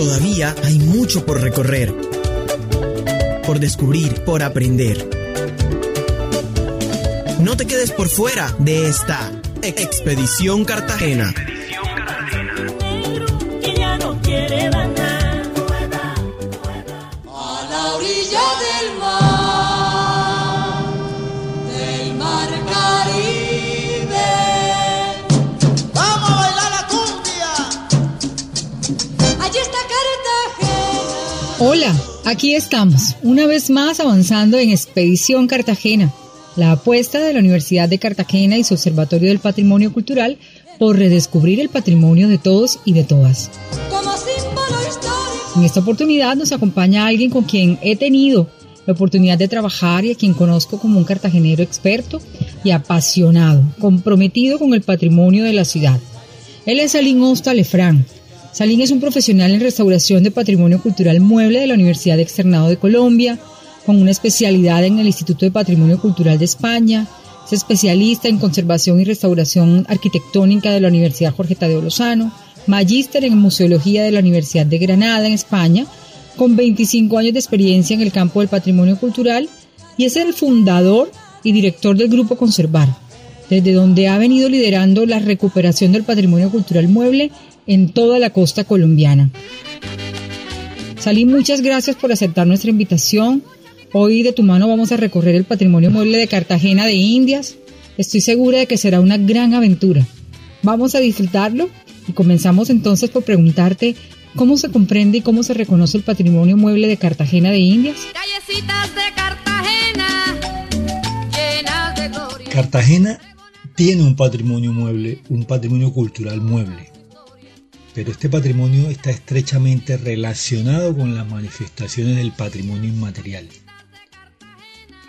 Todavía hay mucho por recorrer, por descubrir, por aprender. No te quedes por fuera de esta Expedición Cartagena. Hola, aquí estamos, una vez más avanzando en Expedición Cartagena, la apuesta de la Universidad de Cartagena y su Observatorio del Patrimonio Cultural por redescubrir el patrimonio de todos y de todas. En esta oportunidad nos acompaña alguien con quien he tenido la oportunidad de trabajar y a quien conozco como un cartagenero experto y apasionado, comprometido con el patrimonio de la ciudad. Él es Alín Osta Lefrán, Salín es un profesional en restauración de patrimonio cultural mueble de la Universidad de Externado de Colombia, con una especialidad en el Instituto de Patrimonio Cultural de España. Es especialista en conservación y restauración arquitectónica de la Universidad Jorge Tadeo Lozano, magíster en museología de la Universidad de Granada en España, con 25 años de experiencia en el campo del patrimonio cultural y es el fundador y director del Grupo Conservar, desde donde ha venido liderando la recuperación del patrimonio cultural mueble en toda la costa colombiana. Salí, muchas gracias por aceptar nuestra invitación. Hoy de tu mano vamos a recorrer el patrimonio mueble de Cartagena de Indias. Estoy segura de que será una gran aventura. Vamos a disfrutarlo y comenzamos entonces por preguntarte cómo se comprende y cómo se reconoce el patrimonio mueble de Cartagena de Indias. Callecitas de Cartagena, llenas de gloria. Cartagena tiene un patrimonio mueble, un patrimonio cultural mueble pero este patrimonio está estrechamente relacionado con las manifestaciones del patrimonio inmaterial.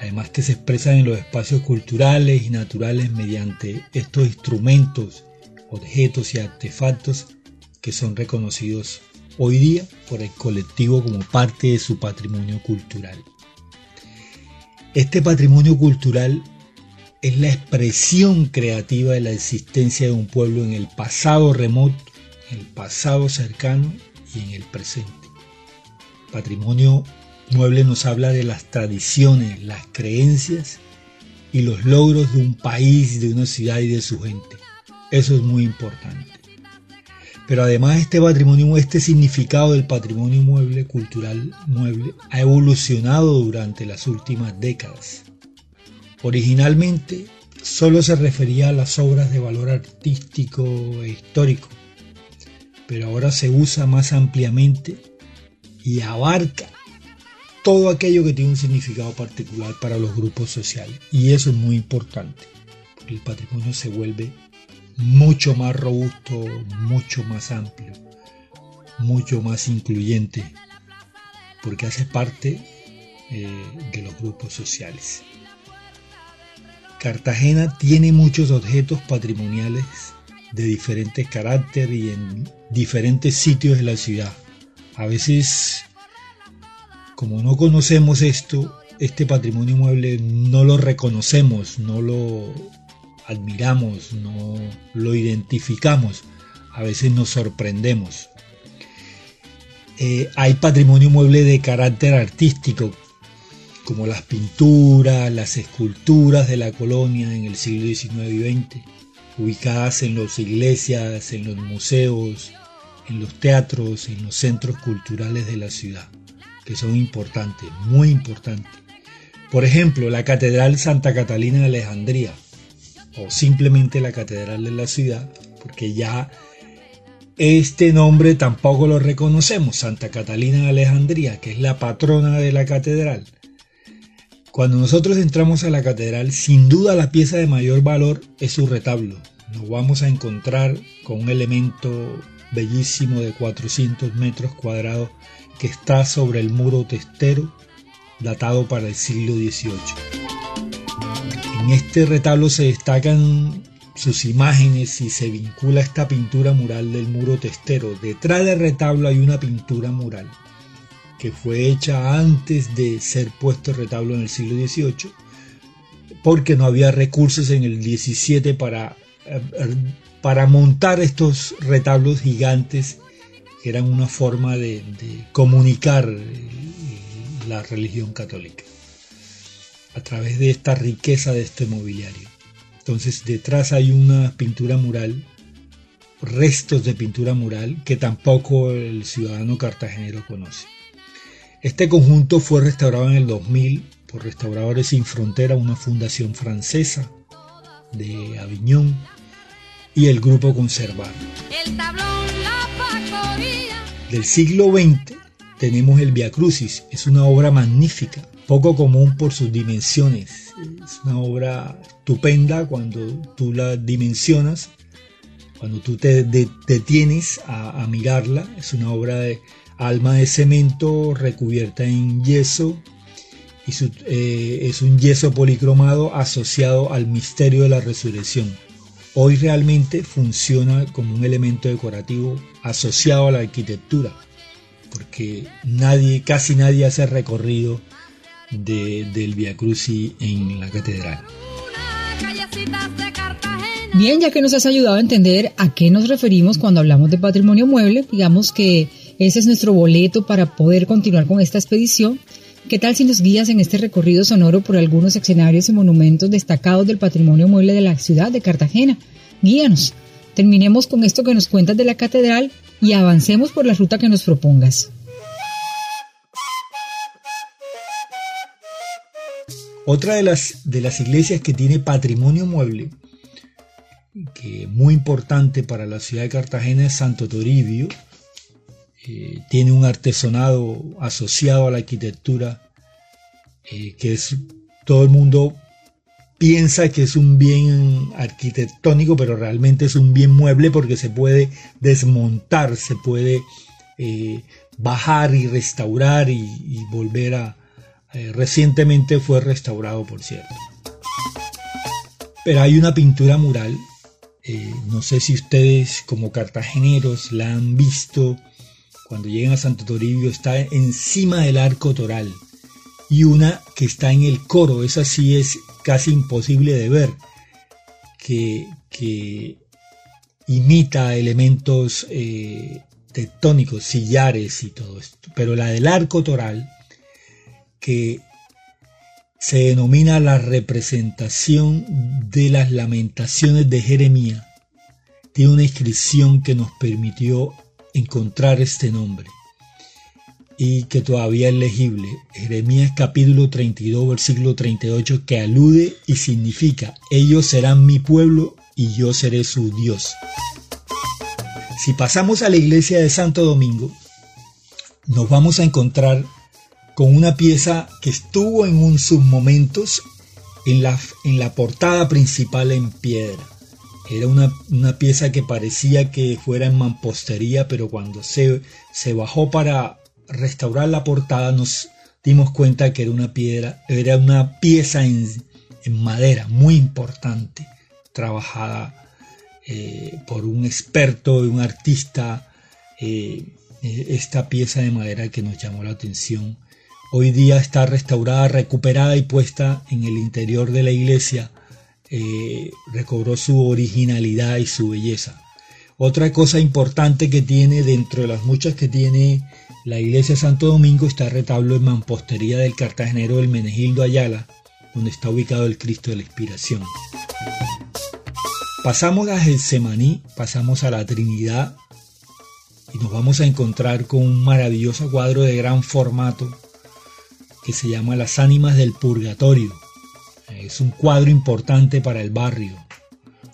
Además que se expresan en los espacios culturales y naturales mediante estos instrumentos, objetos y artefactos que son reconocidos hoy día por el colectivo como parte de su patrimonio cultural. Este patrimonio cultural es la expresión creativa de la existencia de un pueblo en el pasado remoto el pasado cercano y en el presente. Patrimonio mueble nos habla de las tradiciones, las creencias y los logros de un país, de una ciudad y de su gente. Eso es muy importante. Pero además este patrimonio, este significado del patrimonio mueble, cultural mueble, ha evolucionado durante las últimas décadas. Originalmente solo se refería a las obras de valor artístico e histórico, pero ahora se usa más ampliamente y abarca todo aquello que tiene un significado particular para los grupos sociales. Y eso es muy importante, porque el patrimonio se vuelve mucho más robusto, mucho más amplio, mucho más incluyente, porque hace parte eh, de los grupos sociales. Cartagena tiene muchos objetos patrimoniales de diferentes carácter y en diferentes sitios de la ciudad. A veces, como no conocemos esto, este patrimonio inmueble no lo reconocemos, no lo admiramos, no lo identificamos. A veces nos sorprendemos. Eh, hay patrimonio mueble de carácter artístico, como las pinturas, las esculturas de la colonia en el siglo XIX y XX ubicadas en las iglesias, en los museos, en los teatros, en los centros culturales de la ciudad, que son importantes, muy importantes. Por ejemplo, la Catedral Santa Catalina de Alejandría, o simplemente la Catedral de la ciudad, porque ya este nombre tampoco lo reconocemos, Santa Catalina de Alejandría, que es la patrona de la catedral. Cuando nosotros entramos a la catedral, sin duda la pieza de mayor valor es su retablo. Nos vamos a encontrar con un elemento bellísimo de 400 metros cuadrados que está sobre el muro testero, datado para el siglo XVIII. En este retablo se destacan sus imágenes y se vincula esta pintura mural del muro testero. Detrás del retablo hay una pintura mural que fue hecha antes de ser puesto retablo en el siglo XVIII, porque no había recursos en el XVII para, para montar estos retablos gigantes eran una forma de, comunicar eh, la religión católica a través de esta riqueza de este mobiliario. Entonces detrás hay una pintura mural, restos de pintura mural que tampoco el ciudadano cartagenero conoce. Este conjunto fue restaurado en el 2000 por Restauradores Sin Frontera, una fundación francesa de Aviñón y el grupo Conservar. Del siglo XX tenemos el Via Crucis, es una obra magnífica, poco común por sus dimensiones. Es una obra estupenda cuando tú la dimensionas, cuando tú te detienes a, mirarla. Es una obra de alma de cemento recubierta en yeso y eh, es un yeso policromado asociado al misterio de la resurrección hoy realmente funciona como un elemento decorativo asociado a la arquitectura, porque nadie, casi nadie hace recorrido del Via Crucis en la catedral. Bien, ya que nos has ayudado a entender a qué nos referimos cuando hablamos de patrimonio mueble, digamos que ese es nuestro boleto para poder continuar con esta expedición. ¿Qué tal si nos guías en este recorrido sonoro por algunos escenarios y monumentos destacados del patrimonio mueble de la ciudad de Cartagena? Guíanos. Terminemos con esto que nos cuentas de la catedral y avancemos por la ruta que nos propongas. Otra de las, de las iglesias que tiene patrimonio mueble, que es muy importante para la ciudad de Cartagena, es Santo Toribio, eh, tiene un artesonado asociado a la arquitectura eh, que es todo el mundo piensa que es un bien arquitectónico, pero realmente es un bien mueble porque se puede desmontar, se puede eh, bajar y restaurar y, volver a... recientemente fue restaurado, por cierto. Pero hay una pintura mural, no sé si ustedes como cartageneros la han visto, cuando llegan a Santo Toribio, está encima del arco toral y una que está en el coro, esa sí es casi imposible de ver, que, imita elementos eh, tectónicos, sillares y todo esto. Pero la del arco toral, que se denomina la representación de las lamentaciones de Jeremías, tiene una inscripción que nos permitió encontrar este nombre y que todavía es legible. Jeremías capítulo 32, versículo 38, que alude y significa, ellos serán mi pueblo y yo seré su Dios. Si pasamos a la iglesia de Santo Domingo, nos vamos a encontrar con una pieza que estuvo en un sus momentos en la, en la portada principal en piedra. Era una, pieza que parecía que fuera en mampostería, pero cuando se, se bajó para restaurar la portada nos dimos cuenta que era una piedra, era una pieza en, madera muy importante, trabajada eh, por un experto, un artista, eh, esta pieza de madera que nos llamó la atención. Hoy día está restaurada, recuperada y puesta en el interior de la iglesia eh, recobró su originalidad y su belleza. Otra cosa importante que tiene dentro de las muchas que tiene la iglesia de Santo Domingo está el retablo en mampostería del cartagenero del Menegildo Ayala, donde está ubicado el Cristo de la Inspiración. Pasamos a Getsemaní, pasamos a la Trinidad y nos vamos a encontrar con un maravilloso cuadro de gran formato que se llama Las Ánimas del Purgatorio es un cuadro importante para el barrio.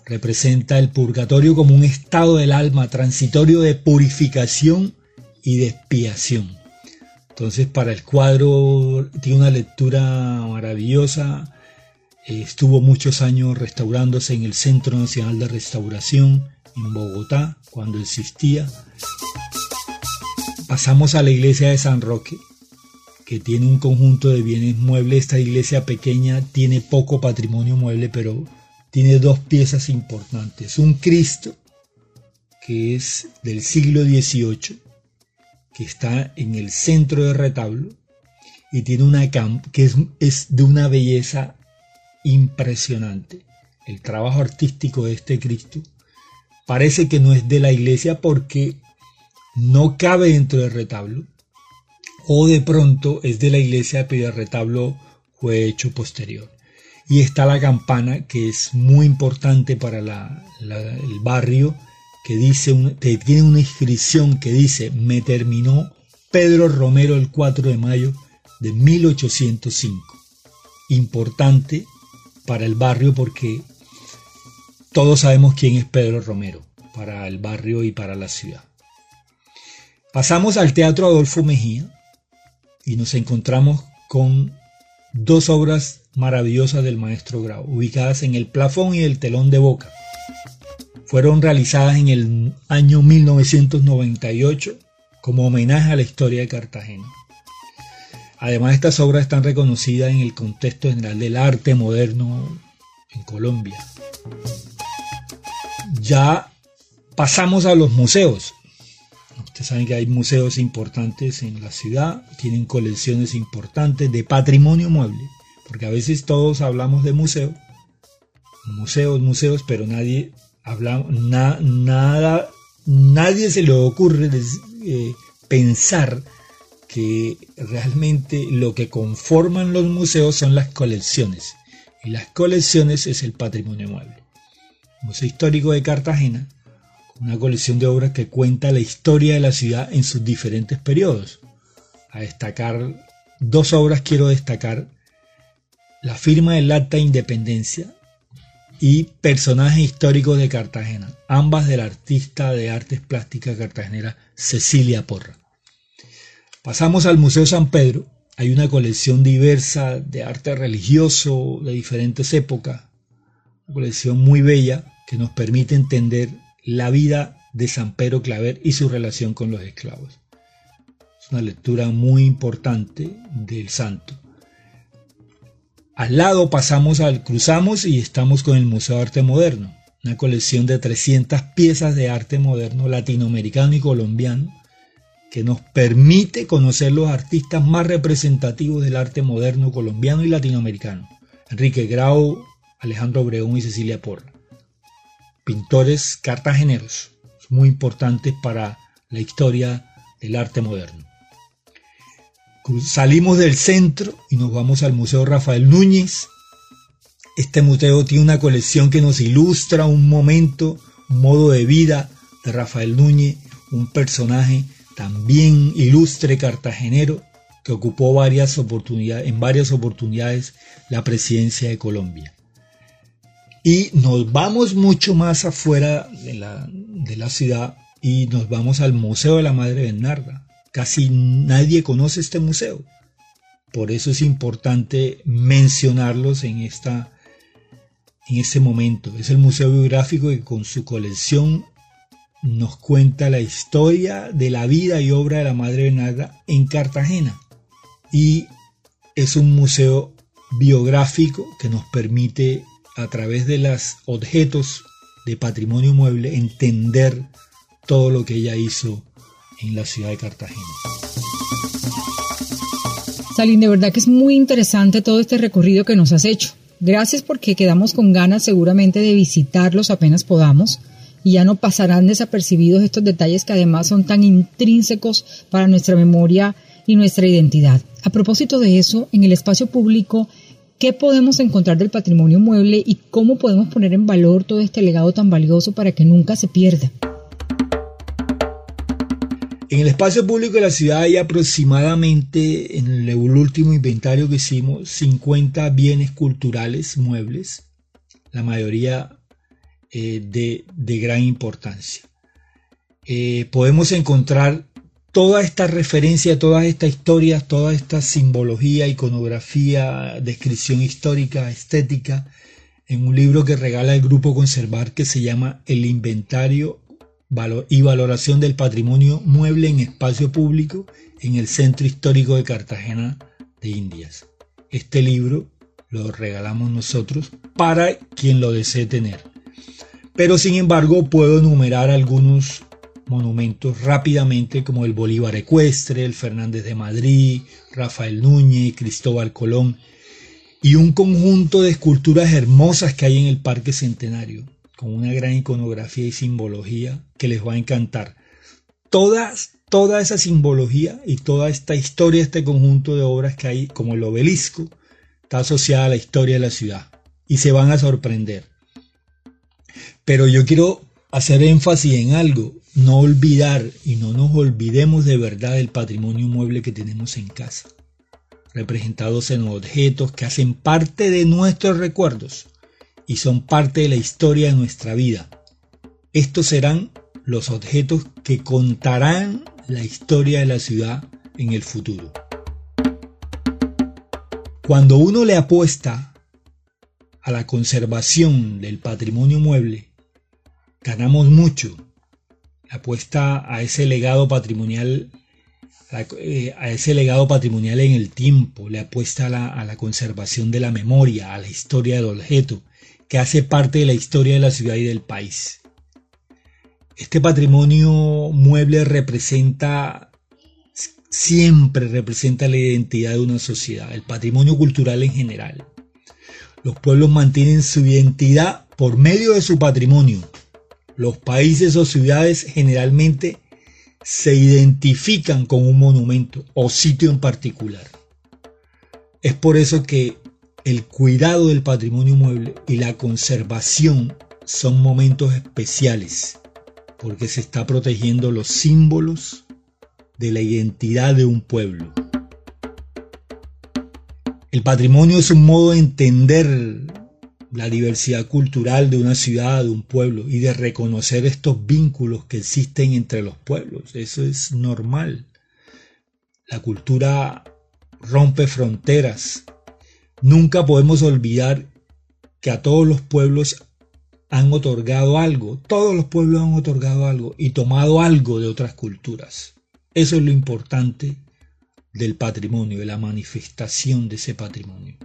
Representa el purgatorio como un estado del alma transitorio de purificación y de expiación. Entonces para el cuadro tiene una lectura maravillosa. Estuvo muchos años restaurándose en el Centro Nacional de Restauración en Bogotá cuando existía. Pasamos a la iglesia de San Roque, que tiene un conjunto de bienes muebles. Esta iglesia pequeña tiene poco patrimonio mueble, pero tiene dos piezas importantes. Un Cristo, que es del siglo XVIII, que está en el centro del retablo, y tiene una que es, es de una belleza impresionante. El trabajo artístico de este Cristo parece que no es de la iglesia porque no cabe dentro del retablo o de pronto es de la iglesia el retablo fue hecho posterior. Y está la campana que es muy importante para el barrio que dice que tiene una inscripción que dice me terminó Pedro Romero el 4 de mayo de 1805. Importante para el barrio porque todos sabemos quién es Pedro Romero para el barrio y para la ciudad. Pasamos al Teatro Adolfo Mejía y nos encontramos con dos obras maravillosas del maestro Grau, ubicadas en el plafón y el telón de boca. Fueron realizadas en el año 1998 como homenaje a la historia de Cartagena. Además, estas obras están reconocidas en el contexto general del arte moderno en Colombia. Ya pasamos a los museos. Ustedes saben que hay museos importantes en la ciudad, tienen colecciones importantes de patrimonio mueble, porque a veces todos hablamos de museos, museos, museos, pero nadie habla, nada, nadie se le ocurre eh, pensar que realmente lo que conforman los museos son las colecciones, y las colecciones es el patrimonio mueble. Museo Histórico de Cartagena una colección de obras que cuenta la historia de la ciudad en sus diferentes periodos. A destacar dos obras quiero destacar La firma del acta de independencia y Personajes históricos de Cartagena, ambas del artista de artes plásticas cartagenera Cecilia Porra. Pasamos al Museo San Pedro. Hay una colección diversa de arte religioso de diferentes épocas, una colección muy bella que nos permite entender la vida de San Pedro Claver y su relación con los esclavos. Es una lectura muy importante del santo. Al lado pasamos al cruzamos y estamos con el Museo de Arte Moderno, una colección de 300 piezas de arte moderno latinoamericano y colombiano que nos permite conocer los artistas más representativos del arte moderno colombiano y latinoamericano. Enrique Grau, Alejandro Obregón y Cecilia Porra pintores cartageneros, muy importantes para la historia del arte moderno. Salimos del centro y nos vamos al Museo Rafael Núñez. Este museo tiene una colección que nos ilustra un momento, un modo de vida de Rafael Núñez, un personaje también ilustre cartagenero que ocupó varias oportunidades, en varias oportunidades la presidencia de Colombia. Y nos vamos mucho más afuera de la, de la ciudad y nos vamos al Museo de la Madre Bernarda. Casi nadie conoce este museo. Por eso es importante mencionarlos en, esta, en este momento. Es el museo biográfico que con su colección nos cuenta la historia de la vida y obra de la Madre Bernarda en Cartagena. Y es un museo biográfico que nos permite a través de los objetos de patrimonio mueble, entender todo lo que ella hizo en la ciudad de Cartagena. Salín, de verdad que es muy interesante todo este recorrido que nos has hecho. Gracias porque quedamos con ganas seguramente de visitarlos apenas podamos y ya no pasarán desapercibidos estos detalles que además son tan intrínsecos para nuestra memoria y nuestra identidad. A propósito de eso, en el espacio público ¿Qué podemos encontrar del patrimonio mueble y cómo podemos poner en valor todo este legado tan valioso para que nunca se pierda? En el espacio público de la ciudad hay aproximadamente, en el último inventario que hicimos, 50 bienes culturales muebles, la mayoría eh, de, gran importancia. Eh, podemos encontrar toda esta referencia, todas estas historias, toda esta simbología, iconografía, descripción histórica, estética, en un libro que regala el grupo Conservar que se llama El Inventario y Valoración del Patrimonio Mueble en Espacio Público en el Centro Histórico de Cartagena de Indias. Este libro lo regalamos nosotros para quien lo desee tener. Pero sin embargo puedo enumerar algunos monumentos rápidamente como el Bolívar Ecuestre, el Fernández de Madrid, Rafael Núñez, Cristóbal Colón y un conjunto de esculturas hermosas que hay en el Parque Centenario, con una gran iconografía y simbología que les va a encantar. todas, toda esa simbología y toda esta historia, este conjunto de obras que hay, como el obelisco, está asociada a la historia de la ciudad. Y se van a sorprender. Pero yo quiero hacer énfasis en algo, no olvidar y no nos olvidemos de verdad del patrimonio mueble que tenemos en casa, representados en objetos que hacen parte de nuestros recuerdos y son parte de la historia de nuestra vida. Estos serán los objetos que contarán la historia de la ciudad en el futuro. Cuando uno le apuesta a la conservación del patrimonio mueble, ganamos mucho. Apuesta a ese legado patrimonial, eh, a, ese legado patrimonial en el tiempo, le apuesta a la, a la conservación de la memoria, a la historia del objeto, que hace parte de la historia de la ciudad y del país. Este patrimonio mueble representa, siempre representa la identidad de una sociedad, el patrimonio cultural en general. Los pueblos mantienen su identidad por medio de su patrimonio. Los países o ciudades generalmente se identifican con un monumento o sitio en particular. Es por eso que el cuidado del patrimonio mueble y la conservación son momentos especiales porque se está protegiendo los símbolos de la identidad de un pueblo. El patrimonio es un modo de entender la diversidad cultural de una ciudad, de un pueblo, y de reconocer estos vínculos que existen entre los pueblos. Eso es normal. La cultura rompe fronteras. Nunca podemos olvidar que a todos los pueblos han otorgado algo, todos los pueblos han otorgado algo y tomado algo de otras culturas. Eso es lo importante del patrimonio, de la manifestación de ese patrimonio.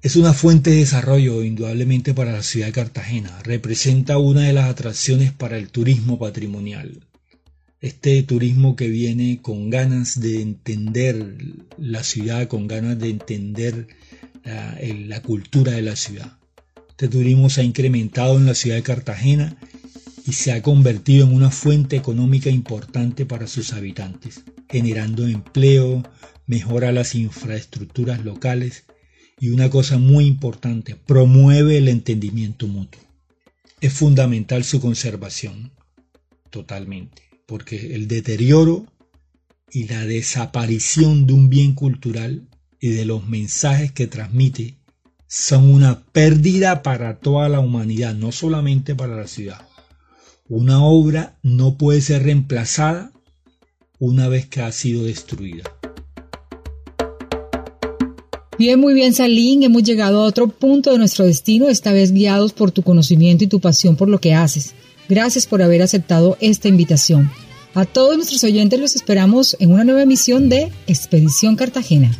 Es una fuente de desarrollo indudablemente para la ciudad de Cartagena. Representa una de las atracciones para el turismo patrimonial. Este turismo que viene con ganas de entender la ciudad, con ganas de entender la, cultura de la ciudad. Este turismo se ha incrementado en la ciudad de Cartagena y se ha convertido en una fuente económica importante para sus habitantes, generando empleo, mejora las infraestructuras locales y una cosa muy importante, promueve el entendimiento mutuo. Es fundamental su conservación, totalmente, porque el deterioro y la desaparición de un bien cultural y de los mensajes que transmite son una pérdida para toda la humanidad, no solamente para la ciudad. Una obra no puede ser reemplazada una vez que ha sido destruida. Bien, muy bien, Salín. Hemos llegado a otro punto de nuestro destino, esta vez guiados por tu conocimiento y tu pasión por lo que haces. Gracias por haber aceptado esta invitación. A todos nuestros oyentes los esperamos en una nueva emisión de Expedición Cartagena.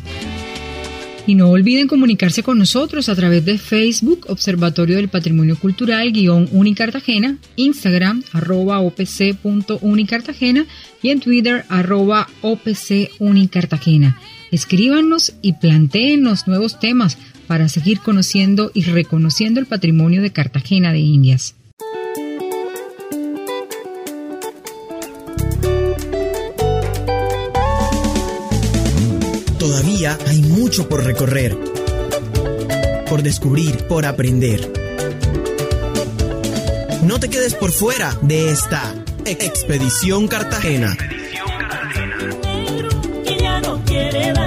Y no olviden comunicarse con nosotros a través de Facebook, Observatorio del Patrimonio Cultural, guion Unicartagena, Instagram, arroba opc.unicartagena y en Twitter, arroba opcunicartagena. Escríbanos y los nuevos temas para seguir conociendo y reconociendo el patrimonio de Cartagena de Indias. Hay mucho por recorrer, por descubrir, por aprender. No te quedes por fuera de esta Expedición Cartagena. no quiere